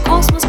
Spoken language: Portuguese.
cosmos